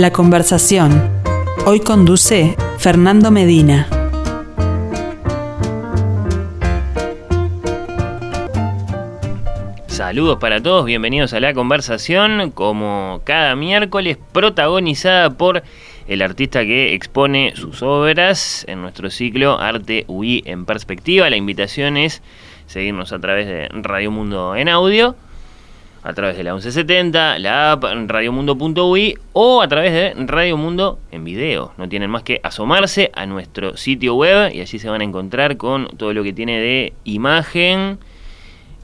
La conversación. Hoy conduce Fernando Medina. Saludos para todos, bienvenidos a la conversación, como cada miércoles, protagonizada por el artista que expone sus obras en nuestro ciclo Arte UI en Perspectiva. La invitación es seguirnos a través de Radio Mundo en audio a través de la 1170, la app radiomundo.ui o a través de Radio Mundo en video. No tienen más que asomarse a nuestro sitio web y allí se van a encontrar con todo lo que tiene de imagen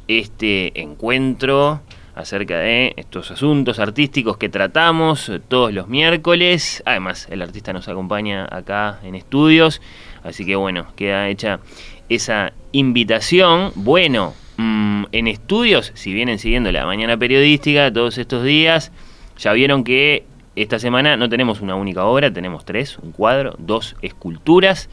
este encuentro acerca de estos asuntos artísticos que tratamos todos los miércoles. Además, el artista nos acompaña acá en estudios, así que bueno, queda hecha esa invitación. Bueno, Mm, en estudios, si vienen siguiendo la mañana periodística todos estos días, ya vieron que esta semana no tenemos una única obra, tenemos tres, un cuadro, dos esculturas,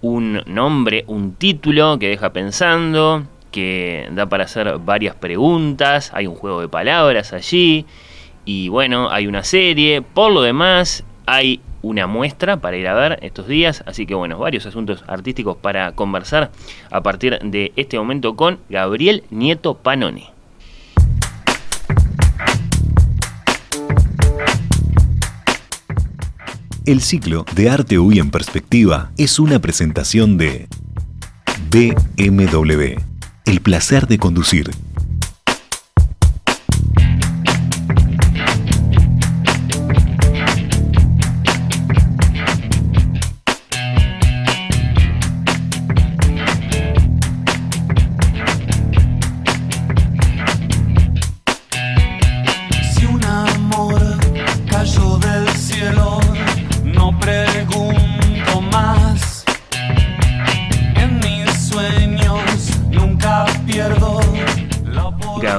un nombre, un título que deja pensando, que da para hacer varias preguntas, hay un juego de palabras allí, y bueno, hay una serie, por lo demás hay una muestra para ir a ver estos días. Así que bueno, varios asuntos artísticos para conversar a partir de este momento con Gabriel Nieto Panone. El ciclo de Arte UI en Perspectiva es una presentación de BMW. El placer de conducir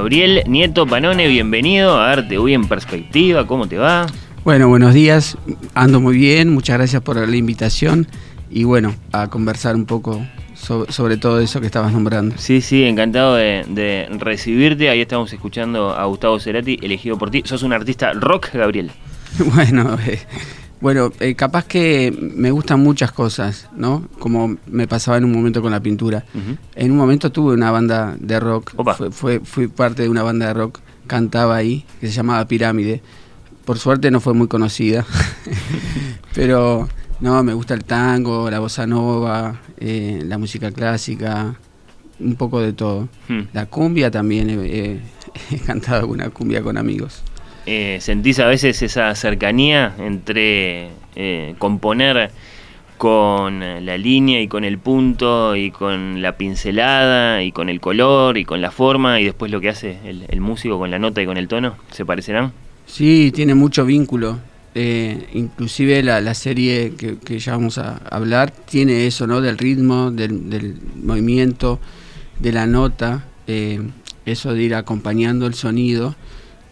Gabriel Nieto Panone, bienvenido a Arte Uy en Perspectiva, ¿cómo te va? Bueno, buenos días, ando muy bien, muchas gracias por la invitación y bueno, a conversar un poco sobre, todo eso que estabas nombrando. Sí, sí, encantado de, recibirte, ahí estamos escuchando a Gustavo Cerati, elegido por ti, sos un artista rock, Gabriel. Bueno, eh, bueno, eh, capaz que me gustan muchas cosas, ¿no? Como me pasaba en un momento con la pintura. En un momento tuve una banda de rock, fue, fui parte de una banda de rock, cantaba ahí, que se llamaba Pirámide. Por suerte no fue muy conocida, pero no, me gusta el tango, la bossa nova, eh, la música clásica, un poco de todo. Hmm. La cumbia también, he cantado alguna cumbia con amigos. Eh, ¿Sentís a veces esa cercanía entre eh, componer con la línea y con el punto y con la pincelada y con el color y con la forma y después lo que hace el, músico con la nota y con el tono? ¿Se parecerán? Sí, tiene mucho vínculo. Eh, inclusive la, serie que, ya vamos a hablar tiene eso, ¿no? Del ritmo, del, movimiento, de la nota, eso de ir acompañando el sonido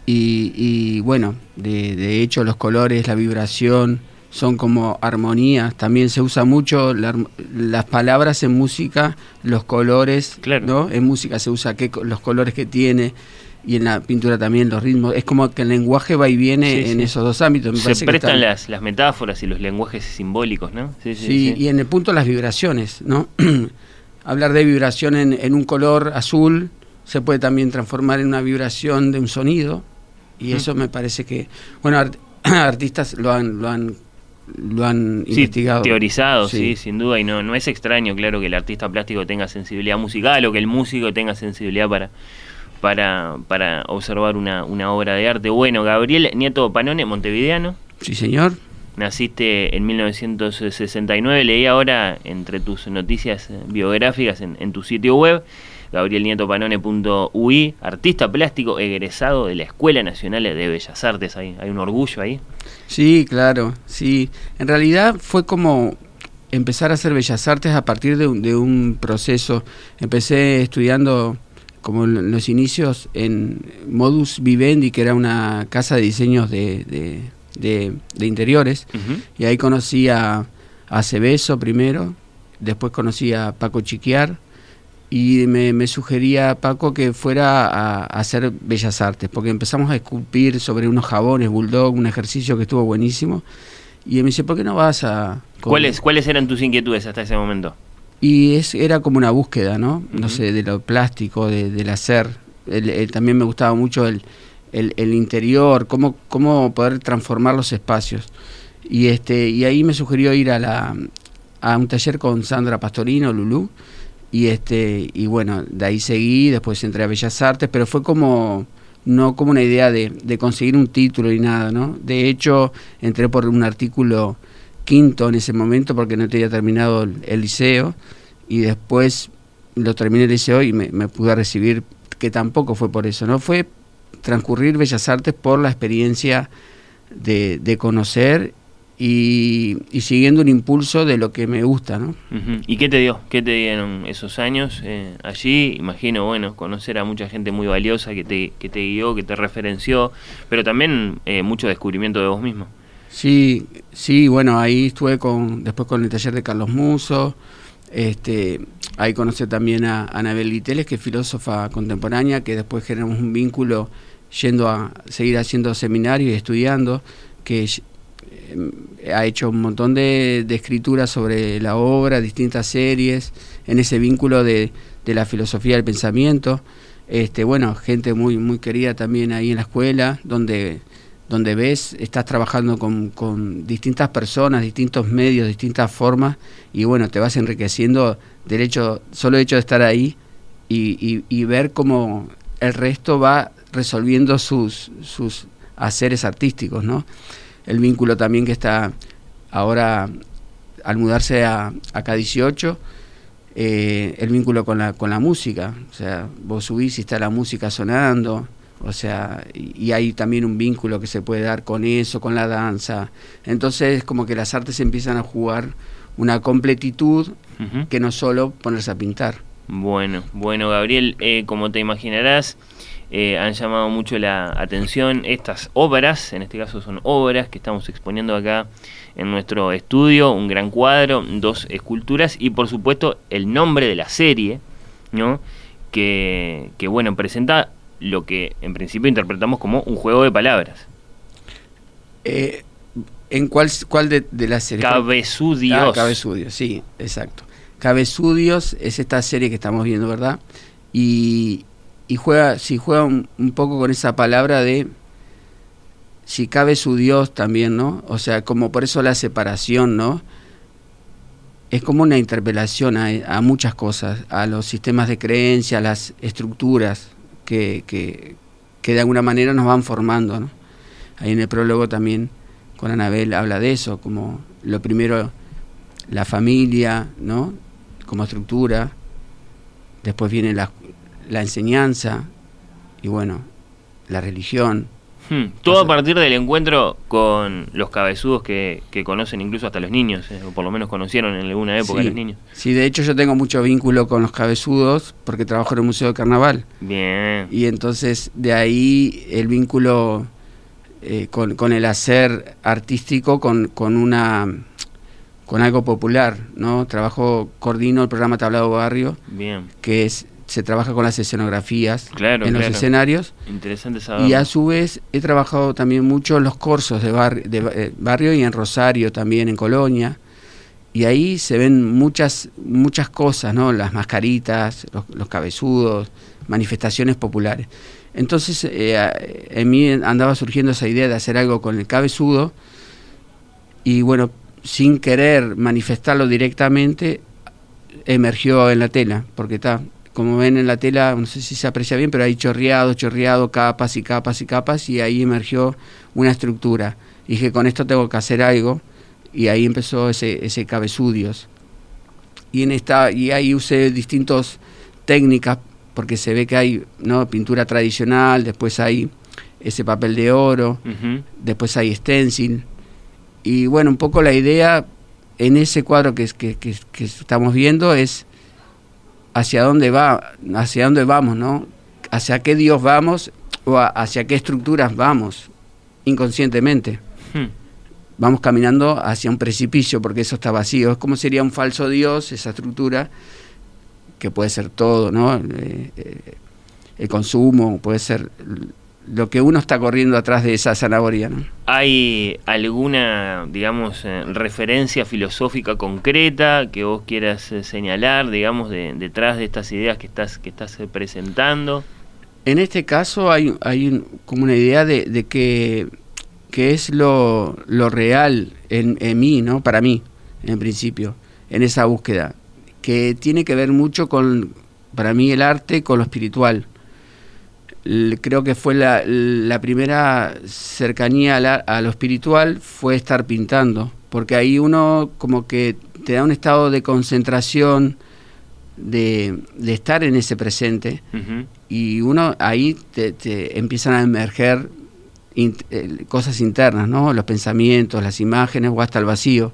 y, bueno, de, hecho los colores, la vibración son como armonías. También se usa mucho las palabras en música, los colores, ¿no? En música se usa que, los colores que tiene y en la pintura también los ritmos. Es como que el lenguaje va y viene en esos dos ámbitos. se prestan las, las metáforas y los lenguajes simbólicos, ¿no? Sí, sí, y en el punto las vibraciones, ¿no? Hablar de vibración en, en un color azul se puede también transformar en una vibración de un sonido y eso me parece que, bueno, artistas lo han, lo han lo han investigado. Teorizado, sí. sin duda, y no, no es extraño, claro, que el artista plástico tenga sensibilidad musical o que el músico tenga sensibilidad para, para, para observar una, una obra de arte. Bueno, Gabriel Nieto Panone, montevideano. Sí, señor. Naciste en 1969, leí ahora entre tus noticias biográficas en, en tu sitio web gabrielnietopanone.ui, artista plástico egresado de la Escuela Nacional de Bellas Artes. ¿Hay, hay un orgullo ahí? Sí, claro, sí. En realidad fue como empezar a hacer Bellas Artes a partir de un, proceso. Empecé estudiando como en los inicios en Modus Vivendi, que era una casa de diseños de, de, interiores, y ahí conocí a, a Cebeso primero, después conocí a Paco Chiquiar, y me, sugería Paco que fuera a, hacer bellas artes, porque empezamos a esculpir sobre unos jabones bulldog, un ejercicio que estuvo buenísimo. Y él me dice, ¿por qué no vas a...? ¿Cuáles, ¿Cuáles eran tus inquietudes hasta ese momento? Y es, era como una búsqueda, ¿no? No sé, de lo plástico, de, del hacer. también me gustaba mucho el, el, interior, cómo, cómo poder transformar los espacios. Y, este, y ahí me sugirió ir a, la, a un taller con Sandra Pastorino, Lulú, y este y bueno de ahí seguí después entré a Bellas Artes pero fue como no como una idea de, conseguir un título y nada no de hecho entré por un artículo quinto en ese momento porque no tenía terminado el, liceo y después lo terminé el liceo y me, me, pude recibir que tampoco fue por eso no fue transcurrir Bellas Artes por la experiencia de, de conocer y, siguiendo un impulso de lo que me gusta, ¿no? ¿Y qué te dio? ¿Qué te dieron esos años eh, allí? Imagino, bueno, conocer a mucha gente muy valiosa que te, que te guió, que te referenció, pero también eh, mucho descubrimiento de vos mismo. Sí, sí, bueno, ahí estuve con, después con el taller de Carlos Muso, este, ahí conocí también a Anabel Viteles, que es filósofa contemporánea, que después generamos un vínculo yendo a seguir haciendo seminarios y estudiando, que ha hecho un montón de, escrituras sobre la obra, distintas series, en ese vínculo de, la filosofía del pensamiento. Este, bueno, gente muy, muy querida también ahí en la escuela, donde, donde ves, estás trabajando con, distintas personas, distintos medios, distintas formas, y bueno, te vas enriqueciendo del hecho, solo el hecho de estar ahí y, ver cómo el resto va resolviendo sus, sus haceres artísticos, ¿no? El vínculo también que está ahora al mudarse a, a K18, eh, el vínculo con la, con la música, o sea, vos subís y está la música sonando, o sea, y, hay también un vínculo que se puede dar con eso, con la danza. Entonces, como que las artes empiezan a jugar una completitud que no solo ponerse a pintar. Bueno, bueno, Gabriel, eh, como te imaginarás, eh, han llamado mucho la atención estas obras, en este caso son obras que estamos exponiendo acá en nuestro estudio, un gran cuadro, dos esculturas y por supuesto el nombre de la serie, ¿no? Que, bueno, presenta lo que en principio interpretamos como un juego de palabras. Eh, ¿En cuál, cuál de, de las series? Cabezudios. Ah, Cabezudios, sí, exacto. Cabezudios es esta serie que estamos viendo, ¿verdad? Y, y juega, si juega un, poco con esa palabra de si cabe su Dios también, ¿no? O sea, como por eso la separación, ¿no? Es como una interpelación a, muchas cosas, a los sistemas de creencia, a las estructuras que, que, que, de alguna manera nos van formando, ¿no? Ahí en el prólogo también con Anabel habla de eso, como lo primero, la familia, ¿no? Como estructura, después viene la, la enseñanza y bueno, la religión. Hmm, todo a partir del encuentro con los cabezudos que, conocen incluso hasta los niños, eh, o por lo menos conocieron en alguna época los niños. Sí, de hecho yo tengo mucho vínculo con los cabezudos porque trabajo en el Museo de Carnaval. Bien. Y entonces de ahí el vínculo eh, con, con, el hacer artístico, con, con una con algo popular, ¿no? Trabajo, coordino el programa Tablado Barrio, Bien. que es se trabaja con las escenografías en los escenarios. Interesante saber. Y a su vez he trabajado también mucho en los cursos de, de eh, barrio y en Rosario también, en Colonia. Y ahí se ven muchas, muchas cosas, ¿no? Las mascaritas, los, cabezudos, manifestaciones populares. Entonces eh, en mí andaba surgiendo esa idea de hacer algo con el cabezudo y bueno, sin querer manifestarlo directamente, emergió en la tela, porque está como ven en la tela, no sé si se aprecia bien, pero hay chorreado, chorreado, capas y capas y capas, y ahí emergió una estructura. dije, con esto tengo que hacer algo, y ahí empezó ese, ese cabezudios. Y, en esta, y ahí usé distintas técnicas, porque se ve que hay ¿no? pintura tradicional, después hay ese papel de oro, después hay stencil. Y bueno, un poco la idea en ese cuadro que, que, que estamos viendo es hacia dónde va, hacia dónde vamos, ¿no? Hacia qué Dios vamos o hacia qué estructuras vamos inconscientemente. Hmm. Vamos caminando hacia un precipicio porque eso está vacío. Es como sería un falso Dios, esa estructura, que puede ser todo, ¿no? Eh, eh, el consumo, puede ser lo que uno está corriendo atrás de esa zanahoria. ¿no? ¿Hay alguna, digamos, eh, referencia filosófica concreta que vos quieras eh, señalar, digamos, de, detrás de estas ideas que estás, que estás eh, presentando? En este caso hay, hay como una idea de, de que, que, es lo, lo real en, en, mí, ¿no? Para mí, en principio, en esa búsqueda, que tiene que ver mucho con, para mí, el arte con lo espiritual creo que fue la, la primera cercanía a, a, lo espiritual fue estar pintando, porque ahí uno como que te da un estado de concentración, de, de estar en ese presente, uh -huh. y uno ahí te, te, empiezan a emerger in, eh, cosas internas, ¿no? los pensamientos, las imágenes o hasta el vacío,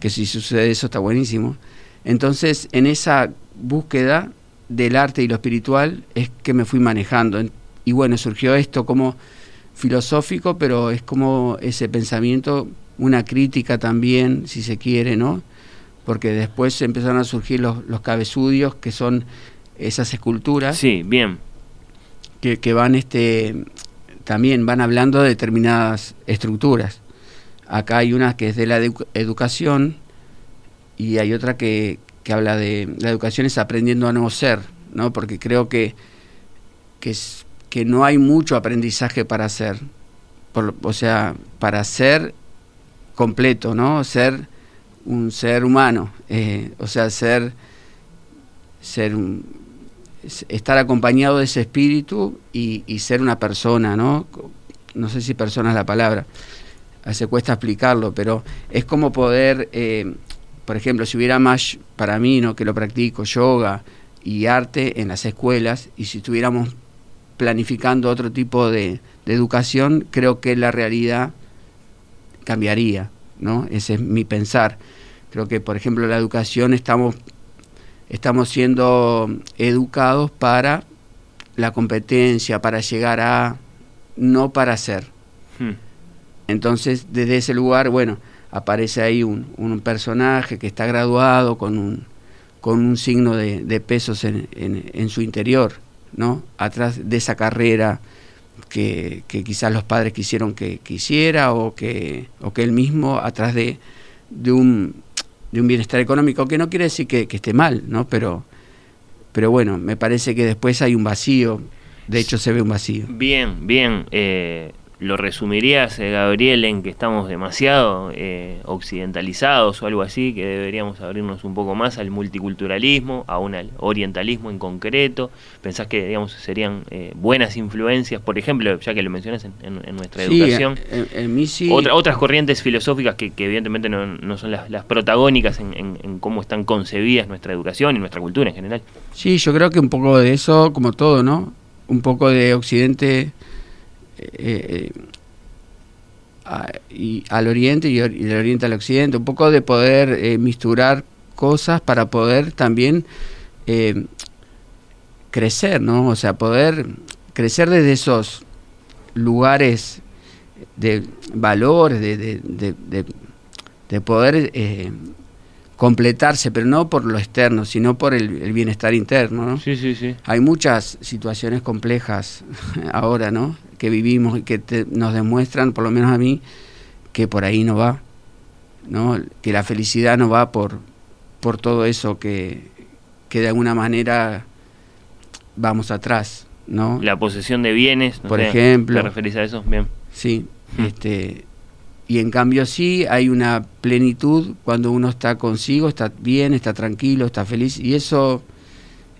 que si sucede eso está buenísimo. Entonces, en esa búsqueda del arte y lo espiritual es que me fui manejando. Y bueno, surgió esto como filosófico, pero es como ese pensamiento, una crítica también, si se quiere, ¿no? Porque después empezaron a surgir los, los cabezudios, que son esas esculturas. Sí, bien. Que, que van este también van hablando de determinadas estructuras. Acá hay una que es de la edu educación y hay otra que, que habla de la educación es aprendiendo a no ser, ¿no? Porque creo que, que, es, que no hay mucho aprendizaje para por, o sea, para ser completo, ¿no? Ser un ser humano, eh, o sea, ser, ser estar acompañado de ese espíritu y, y, ser una persona, ¿no? No sé si persona es la palabra, se cuesta explicarlo, pero es como poder... Eh, por ejemplo, si hubiera más, para mí, ¿no? que lo practico, yoga y arte en las escuelas, y si estuviéramos planificando otro tipo de, de educación, creo que la realidad cambiaría, ¿no? Ese es mi pensar. Creo que, por ejemplo, la educación estamos, estamos siendo educados para la competencia, para llegar a, no para ser. Hmm. Entonces, desde ese lugar, bueno, aparece ahí un, un, personaje que está graduado con un, con un signo de, de pesos en, en, en, su interior, ¿no? Atrás de esa carrera que, que quizás los padres quisieron que, hiciera o que, o que él mismo atrás de, de, un, de un bienestar económico, que no quiere decir que, que esté mal, ¿no? Pero, pero bueno, me parece que después hay un vacío, de hecho se ve un vacío. Bien, bien. Eh ¿Lo resumirías, eh, Gabriel, en que estamos demasiado eh, occidentalizados o algo así, que deberíamos abrirnos un poco más al multiculturalismo, a un al orientalismo en concreto? ¿Pensás que digamos, serían eh, buenas influencias, por ejemplo, ya que lo mencionas en, en, en nuestra sí, educación? En, en mí sí. Otra, otras corrientes filosóficas que, que evidentemente no, no, son las, las protagónicas en, cómo están concebidas nuestra educación y nuestra cultura en general. Sí, yo creo que un poco de eso, como todo, ¿no? Un poco de Occidente eh, a, y al oriente y, y, del oriente al occidente, un poco de poder eh, misturar cosas para poder también eh, crecer, ¿no? O sea, poder crecer desde esos lugares de valores, de, de, de, de poder eh, completarse, pero no por lo externo, sino por el, el bienestar interno. ¿no? Sí, sí, sí. Hay muchas situaciones complejas ahora, ¿no? Que vivimos y que te, nos demuestran, por lo menos a mí, que por ahí no va, ¿no? Que la felicidad no va por, por todo eso que, que de alguna manera vamos atrás, ¿no? La posesión de bienes, no por sé, ejemplo. ¿Te referís a eso? Bien. Sí, este y en cambio sí hay una plenitud cuando uno está consigo, está bien, está tranquilo, está feliz y eso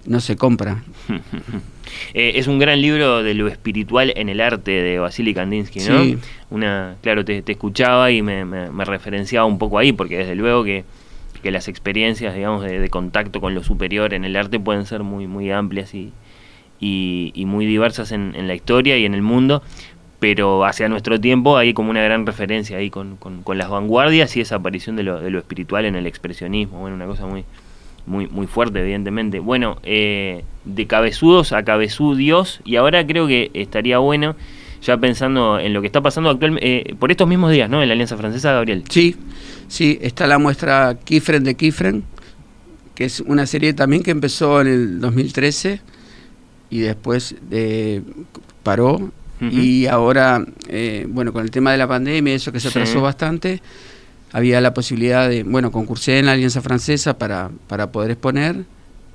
no se compra. eh, es un gran libro de lo espiritual en el arte de Vasily Kandinsky, ¿no? Sí. Una, claro, te, te escuchaba y me, me, me, referenciaba un poco ahí, porque desde luego que, que las experiencias, digamos, de, de, contacto con lo superior en el arte pueden ser muy, muy amplias y, y, y muy diversas en, en, la historia y en el mundo, pero hacia nuestro tiempo hay como una gran referencia ahí con, con, con las vanguardias y esa aparición de lo, de lo, espiritual en el expresionismo, bueno, una cosa muy, muy, muy fuerte, evidentemente. Bueno, eh, de cabezudos a cabezudios, y ahora creo que estaría bueno, ya pensando en lo que está pasando actualmente, eh, por estos mismos días, ¿no? En la Alianza Francesa, Gabriel. Sí, sí, está la muestra Kifren de Kifren, que es una serie también que empezó en el 2013 y después eh, paró. Y ahora, eh, bueno, con el tema de la pandemia, eso que se atrasó bastante, había la posibilidad de, bueno, concursé en la Alianza Francesa para, para poder exponer,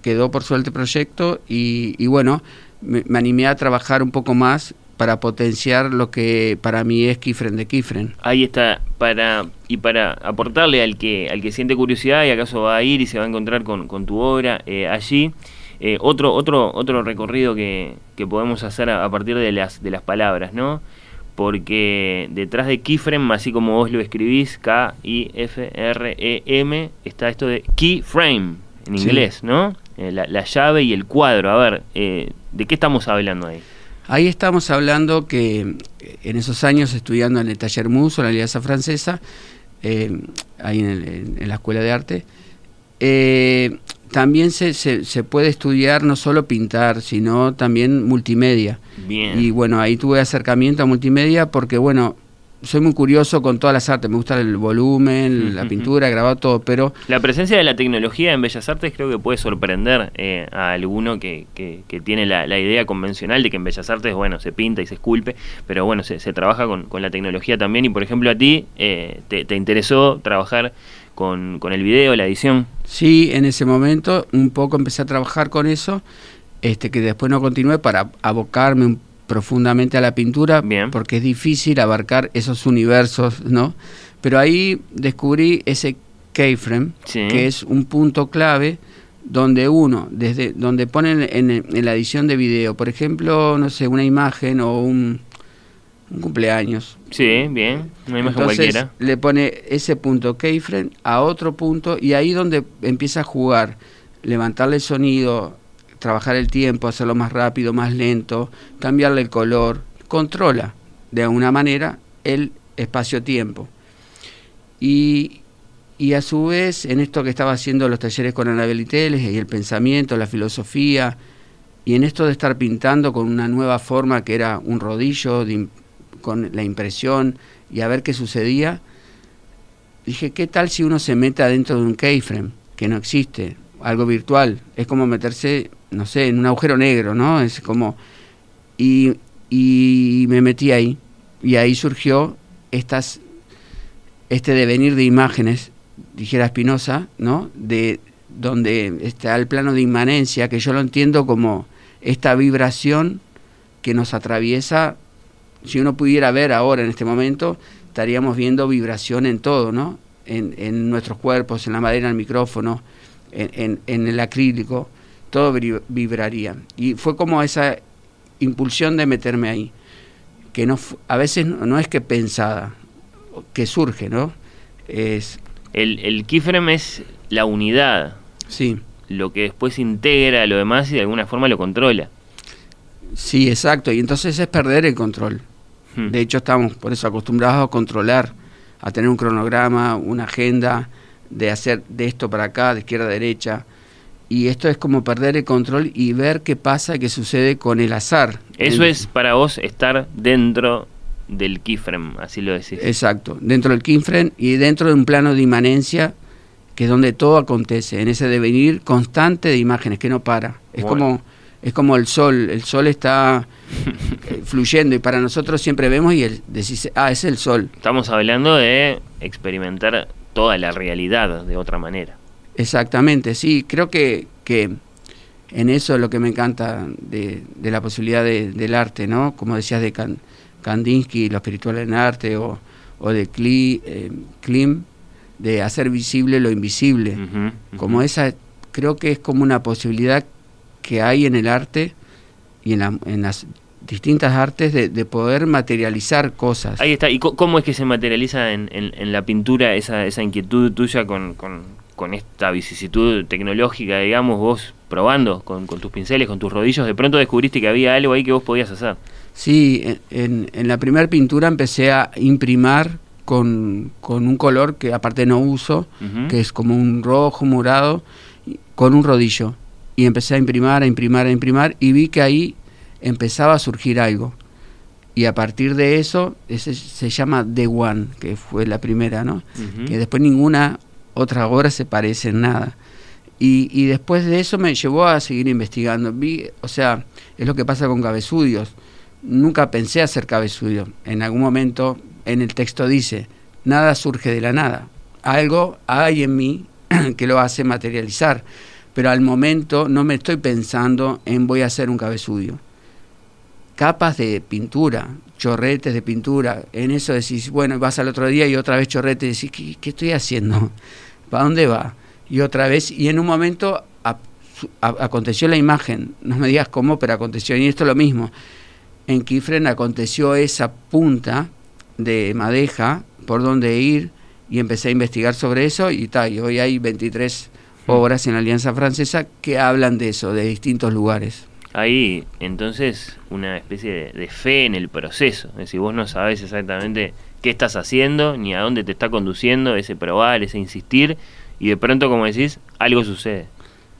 quedó por suerte el proyecto y, y bueno, me, animé a trabajar un poco más para potenciar lo que para mí es Kifren de Kifren. Ahí está, para y para aportarle al que al que siente curiosidad y acaso va a ir y se va a encontrar con, con tu obra eh, allí, eh, otro otro otro recorrido que, que podemos hacer a, partir de las de las palabras, ¿no? Porque detrás de Keyframe, así como vos lo escribís, K-I-F-R-E-M, está esto de Keyframe, en inglés, ¿no? Eh, la, la, llave y el cuadro. A ver, ¿de qué estamos hablando ahí? Ahí estamos hablando que eh, en esos años estudiando en el taller Muso, en la Alianza Francesa, eh, ahí en, la Escuela de Arte, eh, también se, se, puede estudiar no solo pintar, sino también multimedia. Bien. Y bueno, ahí tuve acercamiento a multimedia porque, bueno, soy muy curioso con todas las artes, me gusta el volumen, la pintura, grabado todo, pero... La presencia de la tecnología en Bellas Artes creo que puede sorprender eh, a alguno que, que, tiene la, idea convencional de que en Bellas Artes, bueno, se pinta y se esculpe, pero bueno, se, trabaja con, la tecnología también y por ejemplo a ti eh, te, interesó trabajar con, con el video, la edición. Sí, en ese momento un poco empecé a trabajar con eso, este que después no continué para abocarme un profundamente a la pintura porque es difícil abarcar esos universos, ¿no? Pero ahí descubrí ese keyframe, que es un punto clave donde uno, desde donde ponen en, la edición de video, por ejemplo, no sé, una imagen o un, cumpleaños. Sí, bien, una imagen Entonces, Le pone ese punto keyframe a otro punto y ahí donde empieza a jugar, levantarle el sonido, trabajar el tiempo, hacerlo más rápido, más lento, cambiarle el color, controla de alguna manera el espacio-tiempo. Y, y, a su vez, en esto que estaba haciendo los talleres con Anabel y y el pensamiento, la filosofía, y en esto de estar pintando con una nueva forma que era un rodillo, con la impresión, y a ver qué sucedía, dije, ¿qué tal si uno se mete dentro de un keyframe, que no existe, algo virtual? Es como meterse no sé, en un agujero negro, ¿no? Es como... Y, y me metí ahí, y ahí surgió estas, este devenir de imágenes, dijera Spinoza, ¿no? De donde está el plano de inmanencia, que yo lo entiendo como esta vibración que nos atraviesa. Si uno pudiera ver ahora en este momento, estaríamos viendo vibración en todo, ¿no? En, en nuestros cuerpos, en la madera, en el micrófono, en, en, en el acrílico todo vibraría. Y fue como esa impulsión de meterme ahí, que no a veces no, es que pensada, que surge, ¿no? Es el, el keyframe es la unidad. Sí. Lo que después integra a lo demás y de alguna forma lo controla. Sí, exacto. Y entonces es perder el control. Hmm. De hecho, estamos por eso acostumbrados a controlar, a tener un cronograma, una agenda, de hacer de esto para acá, de izquierda a derecha y esto es como perder el control y ver qué pasa, qué sucede con el azar. Eso es para vos estar dentro del keyframe, así lo decís. Exacto, dentro del keyframe y dentro de un plano de inmanencia que es donde todo acontece, en ese devenir constante de imágenes que no para. Es como es como el sol, el sol está eh, fluyendo y para nosotros siempre vemos y el, decís, ah, es el sol. Estamos hablando de experimentar toda la realidad de otra manera. Exactamente, sí, creo que, que en eso es lo que me encanta de, de la posibilidad del arte, ¿no? Como decías de Kandinsky, lo espiritual en arte, o, o de eh, Klim, de hacer visible lo invisible. Como esa, creo que es como una posibilidad que hay en el arte y en, la, en las distintas artes de, de, poder materializar cosas. Ahí está. ¿Y cómo es que se materializa en, en, la pintura esa, esa inquietud tuya con, con, con esta vicisitud tecnológica, digamos, vos probando con, tus pinceles, con tus rodillos, de pronto descubriste que había algo ahí que vos podías hacer. Sí, en, la primera pintura empecé a imprimar con, un color que aparte no uso, que es como un rojo morado, con un rodillo. Y empecé a imprimar, a imprimar, a imprimar, y vi que ahí empezaba a surgir algo. Y a partir de eso, ese se llama The One, que fue la primera, ¿no? Que después ninguna otras obras se parecen nada. Y, y después de eso me llevó a seguir investigando. Vi, o sea, es lo que pasa con cabezudios. Nunca pensé hacer cabezudio. En algún momento en el texto dice, nada surge de la nada. Algo hay en mí que lo hace materializar. Pero al momento no me estoy pensando en voy a hacer un cabezudio. Capas de pintura, chorretes de pintura. En eso decís, bueno, vas al otro día y otra vez chorrete y decís, ¿qué, estoy haciendo? ¿Para dónde va? Y otra vez, y en un momento a- a- aconteció la imagen. No me digas cómo, pero aconteció. Y esto es lo mismo. En Kifren aconteció esa punta de madeja por donde ir y empecé a investigar sobre eso y tal. Y hoy hay 23 obras en la Alianza Francesa que hablan de eso, de distintos lugares. Hay entonces una especie de, de fe en el proceso. Es decir, vos no sabés exactamente qué estás haciendo ni a dónde te está conduciendo ese probar, ese insistir. Y de pronto, como decís, algo sucede.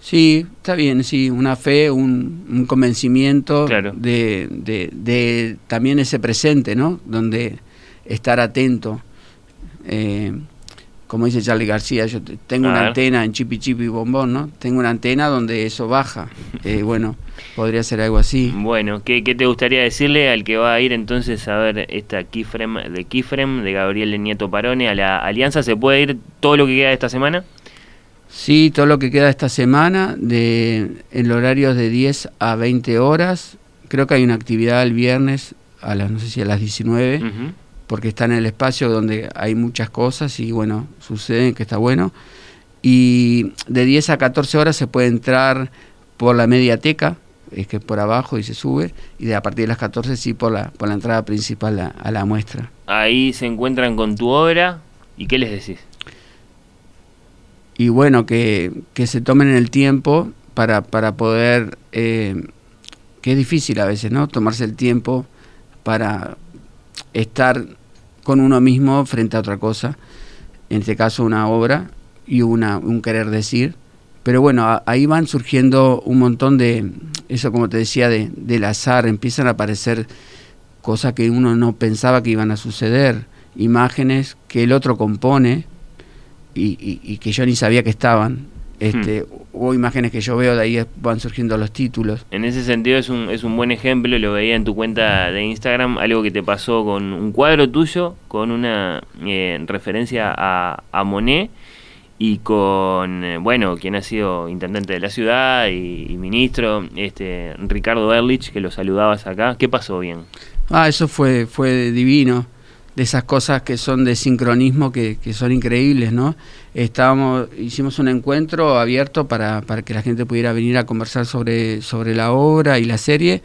Sí, está bien, sí, una fe, un, un convencimiento Claro. de, de- de también ese presente, ¿no? Donde estar atento. Eh, como dice Charlie García, yo te- tengo una antena en Chipi Chipi Bombón, ¿no? Tengo una antena donde eso baja. Eh, bueno, podría ser algo así. Bueno, ¿qué, qué te gustaría decirle al que va a ir entonces a ver esta Kifrem de Kifrem, de Gabriel Nieto Parone, a la Alianza? ¿Se puede ir todo lo que queda de esta semana? Sí, todo lo que queda esta semana, de, el horario es de 10 a 20 horas. Creo que hay una actividad el viernes a las, no sé si a las 19. Ujú. Porque está en el espacio donde hay muchas cosas y bueno, sucede que está bueno. Y de 10 a 14 horas se puede entrar por la mediateca, es que por abajo y se sube, y de a partir de las 14 sí por la, por la entrada principal a, a la muestra. Ahí se encuentran con tu obra y ¿qué les decís? Y bueno, que, que se tomen el tiempo para, para poder, eh, que es difícil a veces, ¿no? Tomarse el tiempo para estar con uno mismo frente a otra cosa, en este caso una obra y una, un querer decir. Pero bueno, ahí van surgiendo un montón de, eso como te decía, de, del azar, empiezan a aparecer cosas que uno no pensaba que iban a suceder, imágenes que el otro compone y, y- y que yo ni sabía que estaban. Este, O imágenes que yo veo, de ahí van surgiendo los títulos. En ese sentido es un, es un buen ejemplo, lo veía en tu cuenta de Instagram, algo que te pasó con un cuadro tuyo, con una eh, referencia a, a Monet y con, eh, bueno, quien ha sido intendente de la ciudad y, y ministro, este Ricardo Erlich, que lo saludabas acá. ¿Qué pasó bien? Ah, eso fue, fue divino. De esas cosas que son de sincronismo que, que son increíbles, ¿no? Estábamos, hicimos un encuentro abierto para, para que la gente pudiera venir a conversar sobre, sobre la obra y la serie.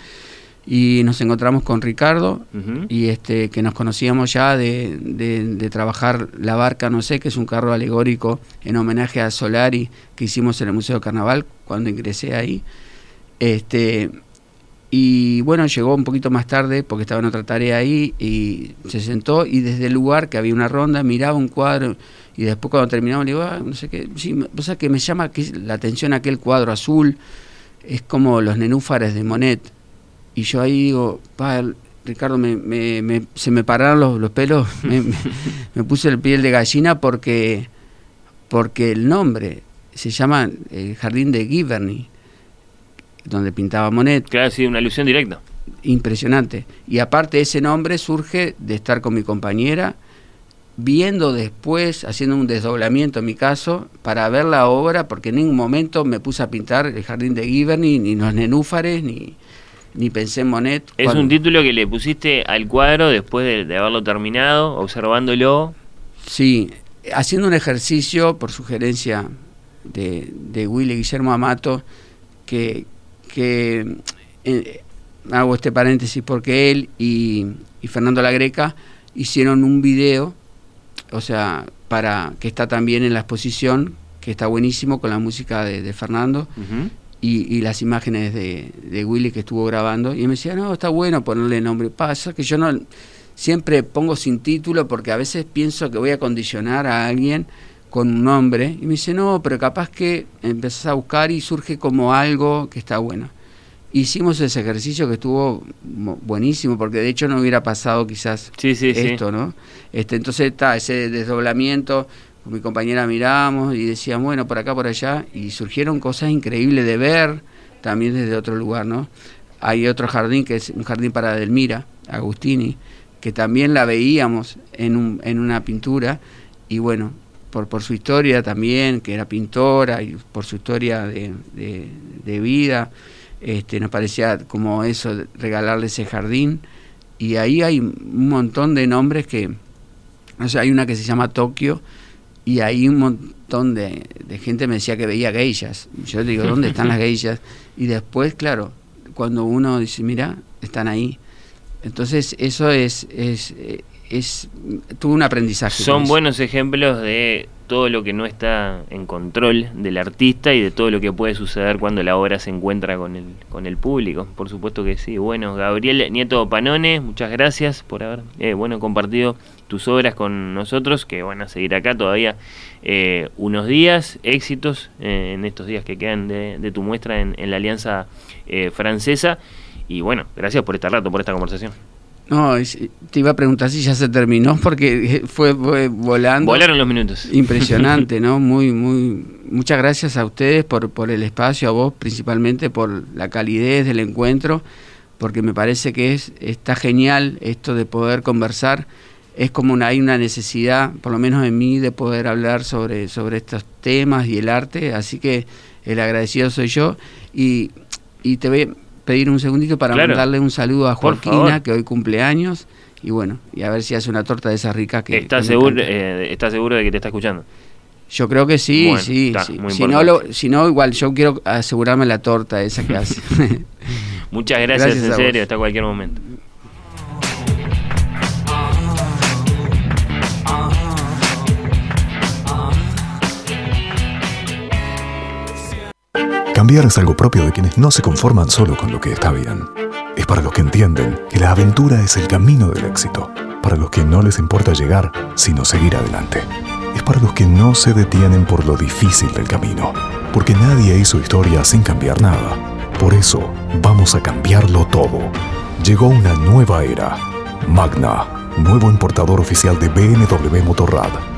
Y nos encontramos con Ricardo, y este que nos conocíamos ya de, de- de trabajar La Barca, no sé, que es un carro alegórico en homenaje a Solari que hicimos en el Museo Carnaval cuando ingresé ahí. Este, y bueno, llegó un poquito más tarde porque estaba en otra tarea ahí y se sentó y desde el lugar que había una ronda miraba un cuadro y después cuando terminamos le digo, "Ah, no sé qué, sí, o sea que me llama la atención aquel cuadro azul, es como los nenúfares de Monet. Y yo ahí digo, pa, Ricardo, me, me- me- se me pararon los, los pelos, me, puse el piel de gallina porque, porque el nombre se llama el Jardín de Giverny, donde pintaba Monet, Claro, sí, una alusión directa. impresionante. Y aparte ese nombre surge de estar con mi compañera, viendo después, haciendo un desdoblamiento en mi caso, para ver la obra, porque en ningún momento me puse a pintar el Jardín de Giverny, ni los nenúfares, ni, ni pensé en Monet. Es Cuando- un título que le pusiste al cuadro después de, de haberlo terminado, observándolo. Sí, haciendo un ejercicio por sugerencia de, de Willy Guillermo Amato, que, que eh, hago este paréntesis porque él y, y Fernando La Greca hicieron un video, o sea, para que está también en la exposición, que está buenísimo con la música de, de Fernando y, y las imágenes de, de Willy que estuvo grabando. Y me decía, no, está bueno ponerle nombre. Pasa que yo no siempre pongo sin título porque a veces pienso que voy a condicionar a alguien con un nombre. Y me dice, no, pero capaz que empezás a buscar y surge como algo que está bueno. Hicimos ese ejercicio que estuvo mo- buenísimo, porque de hecho no hubiera pasado quizás Sí, sí, sí. esto, ¿no? Este, entonces está ese desdoblamiento con mi compañera mirábamos y decíamos, bueno, por acá, por allá, y surgieron cosas increíbles de ver también desde otro lugar, ¿no? Hay otro jardín que es un jardín para Delmira, Agustini, que también la veíamos en, un, en una pintura y bueno, por, por su historia también, que era pintora y por su historia de, de, vida, este, nos parecía como eso, regalarle ese jardín. Y ahí hay un montón de nombres que, o sea, hay una que se llama Tokio y ahí un montón de, de gente me decía que veía geishas. Yo digo, ¿dónde están las geishas? Y después, claro, cuando uno dice, mira, están ahí. Entonces eso es, es, es tuvo un aprendizaje. Son buenos ejemplos de todo lo que no está en control del artista y de todo lo que puede suceder cuando la obra se encuentra con el, con el público. Por supuesto que sí. Bueno, Gabriel Nieto Panone, muchas gracias por haber eh, bueno, compartido tus obras con nosotros, que van a seguir acá todavía eh, unos días. Éxitos eh, en estos días que quedan de, tu muestra en, en la Alianza Francesa. Y bueno, gracias por este rato, por esta conversación. No, te iba a preguntar si ya se terminó porque fue, volando. Volaron los minutos. Impresionante, ¿no? Muy, muy. Muchas gracias a ustedes por, por el espacio, a vos principalmente por la calidez del encuentro, porque me parece que es está genial esto de poder conversar. Es como una, hay una necesidad, por lo menos en mí, de poder hablar sobre, sobre estos temas y el arte, así que el agradecido soy yo. Y, y te voy pedir un segundito para mandarle un saludo a Joaquina, que hoy cumple años, y bueno, y a ver si hace una torta de esa rica que... ¿Estás seguro, eh, ¿está seguro de que te está escuchando? Yo creo que sí, sí. Si, no si no, igual yo quiero asegurarme la torta esa que hace. Muchas gracias, en serio, hasta cualquier momento. Cambiar es algo propio de quienes no se conforman solo con lo que está bien. Es para los que entienden que la aventura es el camino del éxito, para los que no les importa llegar, sino seguir adelante. Es para los que no se detienen por lo difícil del camino, porque nadie hizo historia sin cambiar nada. Por eso, vamos a cambiarlo todo. Llegó una nueva era. Magna, nuevo importador oficial de BMW Motorrad